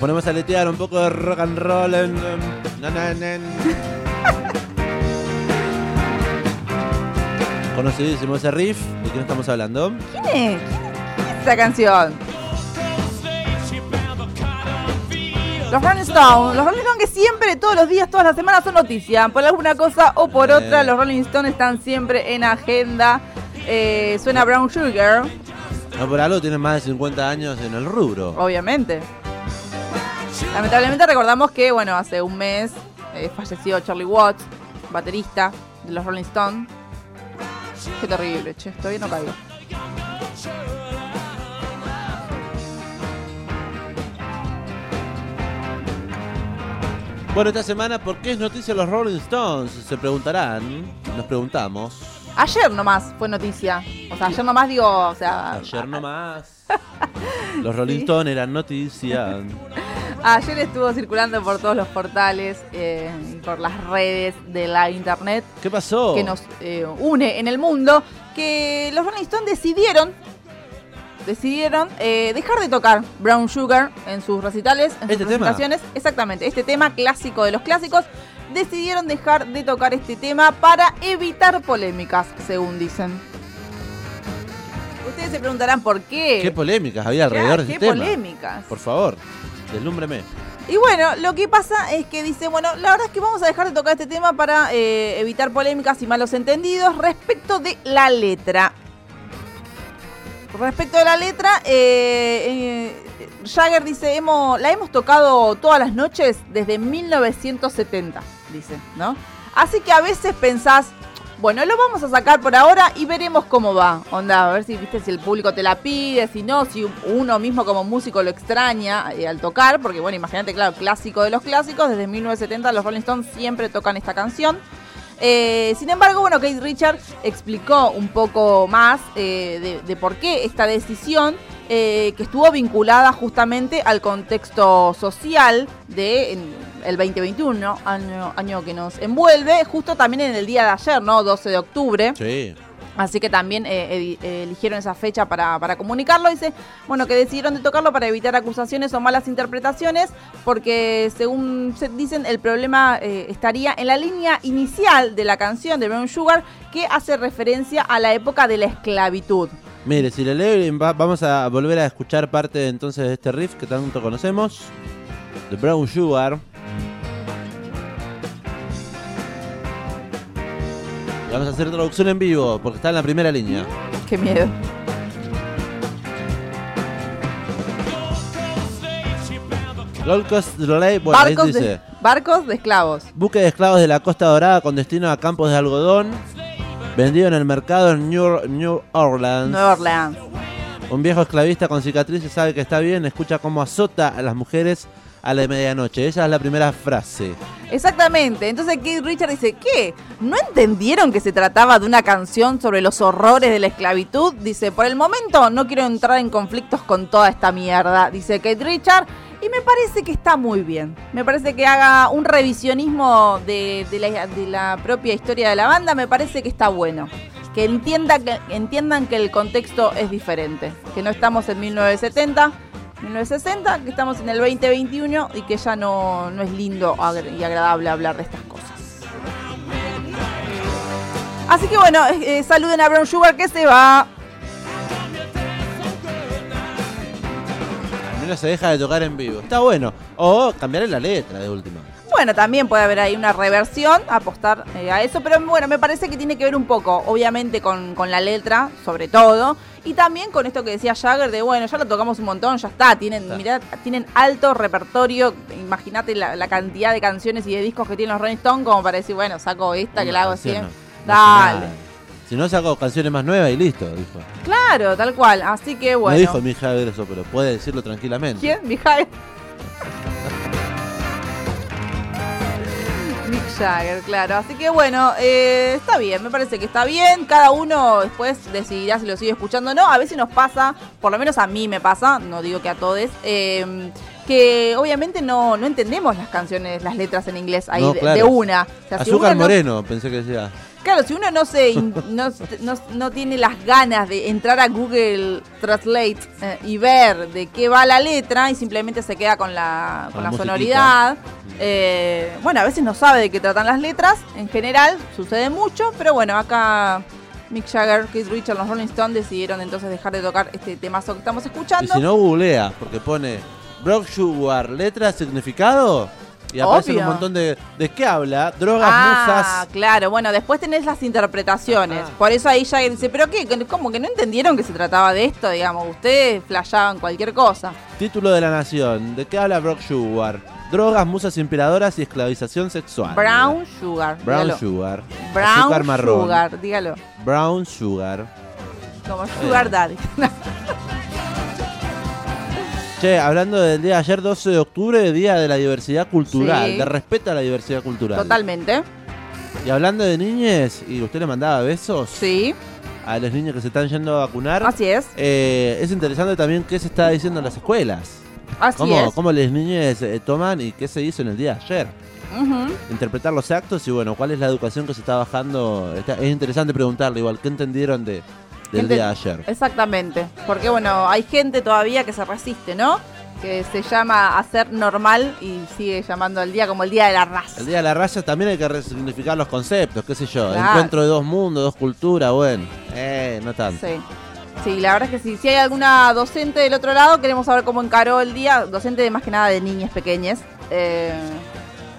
Ponemos a letear un poco de rock and roll. En, na, na. Conocidísimo ese riff. ¿De quién estamos hablando? ¿Quién es? ¿Quién es, quién es esta canción? Los Rolling Stones, los Rolling Stones que siempre, todos los días, todas las semanas son noticia, por alguna cosa o por Eh. otra, los Rolling Stones están siempre en agenda. Eh, suena Brown Sugar, No por algo tienen más de 50 años en el rubro. obviamente. Lamentablemente recordamos que, bueno, hace un mes eh, falleció Charlie Watts, baterista de los Rolling Stones. Qué terrible, che, todavía no caigo. Bueno, esta semana, ¿por qué es noticia los Rolling Stones? Se preguntarán. Nos preguntamos. Ayer nomás fue noticia. O sea, ayer nomás digo, o sea. Ayer nomás. Los Rolling Stones eran noticia. Ayer estuvo circulando por todos los portales eh, y por las redes de la internet ¿Qué pasó? que nos eh, une en el mundo que los Rolling Stones decidieron decidieron eh, dejar de tocar Brown Sugar en sus recitales, en sus ¿Este presentaciones. Exactamente, este tema clásico de los clásicos. Decidieron dejar de tocar este tema para evitar polémicas, según dicen. Ustedes se preguntarán por qué. ¿Qué polémicas había alrededor de ¿Qué este tema? polémicas? Por favor, deslúmbreme. Y bueno, lo que pasa es que dice, bueno, la verdad es que vamos a dejar de tocar este tema para eh, evitar polémicas y malos entendidos respecto de la letra. Respecto de la letra, eh, eh, Jagger dice, la hemos tocado todas las noches desde 1970, dice, ¿no? Así que a veces pensás, bueno, lo vamos a sacar por ahora y veremos cómo va. Onda, a ver si viste si el público te la pide, si no, si uno mismo como músico lo extraña eh, al tocar, porque bueno, imagínate, claro, clásico de los clásicos, desde 1970 los Rolling Stones siempre tocan esta canción. Eh, sin embargo, bueno, Kate Richard explicó un poco más eh, de, por qué esta decisión, eh, que estuvo vinculada justamente al contexto social de en el 2021, año, año que nos envuelve, justo también en el día de ayer, ¿no? 12 de octubre. Sí. Así que también eh, eh, eligieron esa fecha para, para comunicarlo. Dice, bueno, que decidieron de tocarlo para evitar acusaciones o malas interpretaciones, porque según se dicen, el problema eh, estaría en la línea inicial de la canción de Brown Sugar, que hace referencia a la época de la esclavitud. Mire, si le leo, va- vamos a volver a escuchar parte entonces de este riff que tanto conocemos. The Brown Sugar. Vamos a hacer traducción en vivo, porque está en la primera línea. Qué miedo. Gold Coast Relay, bueno, barcos, dice. de, barcos de esclavos. Buque de esclavos de la Costa Dorada con destino a campos de algodón. Vendido en el mercado en New, New Orleans. Nueva Orleans. Un viejo esclavista con cicatrices sabe que está bien, escucha cómo azota a las mujeres a la medianoche. Esa es la primera frase. Exactamente. Entonces Keith Richard dice, ¿qué? ¿No entendieron que se trataba de una canción sobre los horrores de la esclavitud? Dice, por el momento no quiero entrar en conflictos con toda esta mierda, dice Keith Richard. Y me parece que está muy bien. Me parece que haga un revisionismo de, la, de la propia historia de la banda. Me parece que está bueno. Que, entienda que entiendan que el contexto es diferente. Que no estamos en 1970, 1960, que estamos en el 2021 y que ya no, no es lindo y agradable hablar de estas cosas. Así que bueno, eh, eh, saluden a Brown Sugar que se va. Al menos se deja de tocar en vivo. Está bueno. O cambiarle la letra de última. Bueno, también puede haber ahí una reversión, apostar eh, a eso, pero bueno, me parece que tiene que ver un poco, obviamente, con, con la letra, sobre todo, y también con esto que decía Jagger de, bueno, ya lo tocamos un montón, ya está, tienen, Está. mirá, tienen alto repertorio, imagínate la, la cantidad de canciones y de discos que tienen los Rolling Stones como para decir, bueno, saco esta que la hago así. Dale. Si no saco canciones más nuevas y listo, dijo. Claro, tal cual, así que bueno. No dijo mi Jagger eso, pero puede decirlo tranquilamente. ¿Quién? Mi Jagger. Jagger, claro. Así que bueno, eh, está bien, me parece que está bien. Cada uno después decidirá si lo sigue escuchando o no. A veces nos pasa, por lo menos a mí me pasa, no digo que a todos, eh, que obviamente no, no entendemos las canciones, las letras en inglés ahí No, de, una. O sea, si Azúcar uno no- Moreno, pensé que decía. Claro, si uno no se in- no, no- no tiene las ganas de entrar a Google Translate eh, y ver de qué va la letra y simplemente se queda con la, con la la sonoridad, eh, bueno, a veces no sabe de qué tratan las letras, en general sucede mucho, pero bueno, acá Mick Jagger, Keith Richards, los Rolling Stones decidieron entonces dejar de tocar este temazo que estamos Y escuchando. si no, googlea, porque pone Brock Sugar, letra, significado. Y aparecen Obvio. un montón de. ¿De qué habla? Drogas, Ah, musas. claro, bueno, después tenés las interpretaciones. Ajá. Por eso ahí ya dice, ¿pero qué? ¿Cómo que no entendieron que se trataba de esto? Digamos, ustedes flashaban cualquier cosa. Título de la nación. ¿De qué habla Brock Sugar? Drogas, musas inspiradoras y esclavización sexual. Brown Sugar. Brown dígalo. Sugar. Brown Azúcar marrón. Sugar, dígalo. Brown Sugar. Como Sugar Daddy. Che, hablando del día de ayer, 12 de octubre, Día de la Diversidad Cultural, Sí. de respeto a la diversidad cultural. Totalmente. Y hablando de niñes, y usted le mandaba besos Sí, a los niños que se están yendo a vacunar, así es. eh, es interesante también qué se está diciendo en las escuelas. Así Cómo, es. cómo los niños eh, toman y qué se hizo en el día de ayer. Ujú. Interpretar los actos y bueno, cuál es la educación que se está bajando. Está- es interesante preguntarle igual, ¿qué entendieron de, del ¿Qué día de ayer? Exactamente. Porque bueno, hay gente todavía que se resiste, ¿no? Que se llama hacer normal y sigue llamando el día como el día de la raza. El Día de la Raza también hay que resignificar los conceptos, qué sé yo. Claro. Encuentro de dos mundos, dos culturas, bueno. Eh, no tanto. Sí. Sí, la verdad es que sí. Si hay alguna docente del otro lado, queremos saber cómo encaró el día. Docente de más que nada de niñas pequeñas. Eh,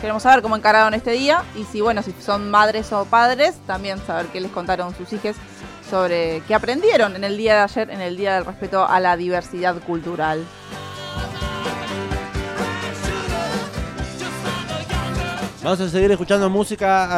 queremos saber cómo encararon este día. Y si, bueno, si son madres o padres, también saber qué les contaron sus hijos sobre qué aprendieron en el día de ayer, en el Día del Respeto a la Diversidad Cultural. Vamos a seguir escuchando música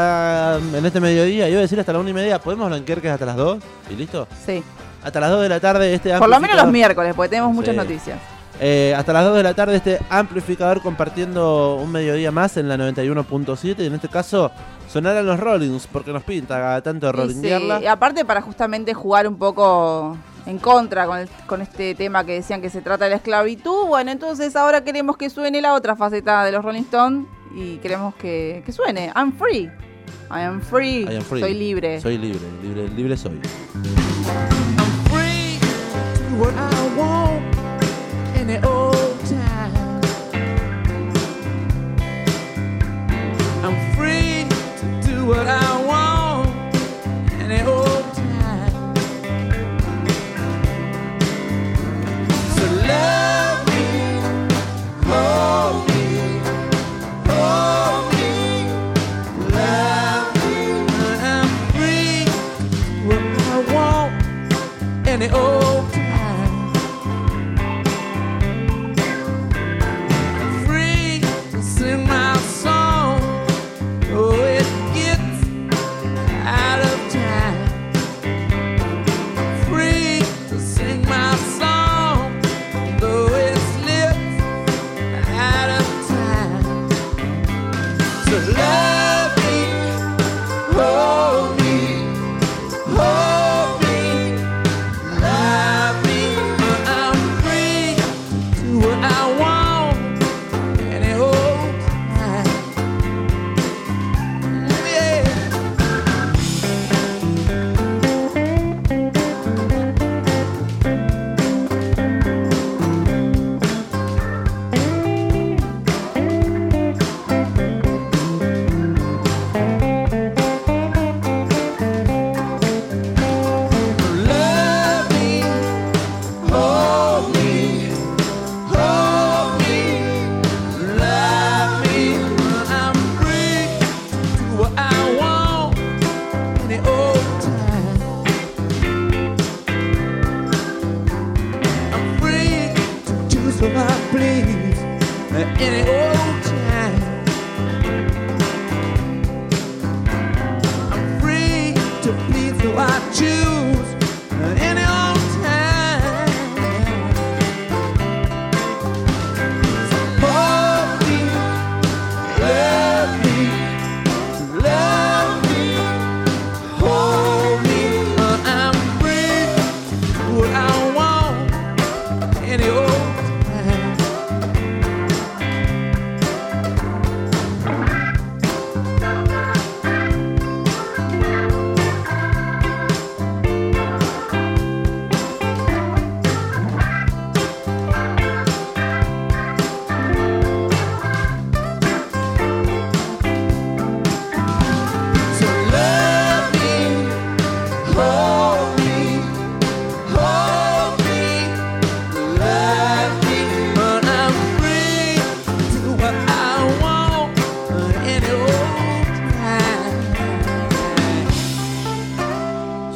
ah, en este mediodía. Iba a decir hasta la una y media. ¿Podemos blanquear que es hasta las dos? ¿Y listo? Sí. Hasta las dos de la tarde este Por lo menos los miércoles, porque tenemos muchas Sí. noticias. Eh, hasta las 2 de la tarde este amplificador compartiendo un mediodía más en la 91.7 y en este caso sonarán los Rollings porque nos pinta cada tanto Y sí, rollinguearla. y aparte para justamente jugar un poco en contra con, el- con este tema que decían que se trata de la esclavitud, bueno, entonces ahora queremos que suene la otra faceta de los Rolling Stones y queremos que, que suene. I'm free. I am free. I am free. Soy libre. Soy libre, libre, libre soy. free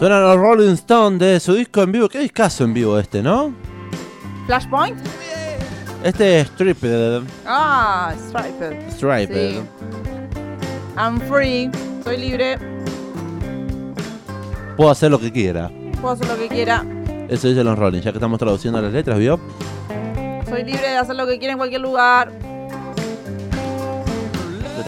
Suenan los Rolling Stones de su disco en vivo. Qué discazo en vivo este, ¿no? Flashpoint. Este es Stripped. Ah, Striped. Striped. Sí. I'm free. Soy libre. Puedo hacer lo que quiera. Puedo hacer lo que quiera. Eso dicen los Rolling, ya que estamos traduciendo las letras, ¿vio? Soy libre de hacer lo que quiera en cualquier lugar.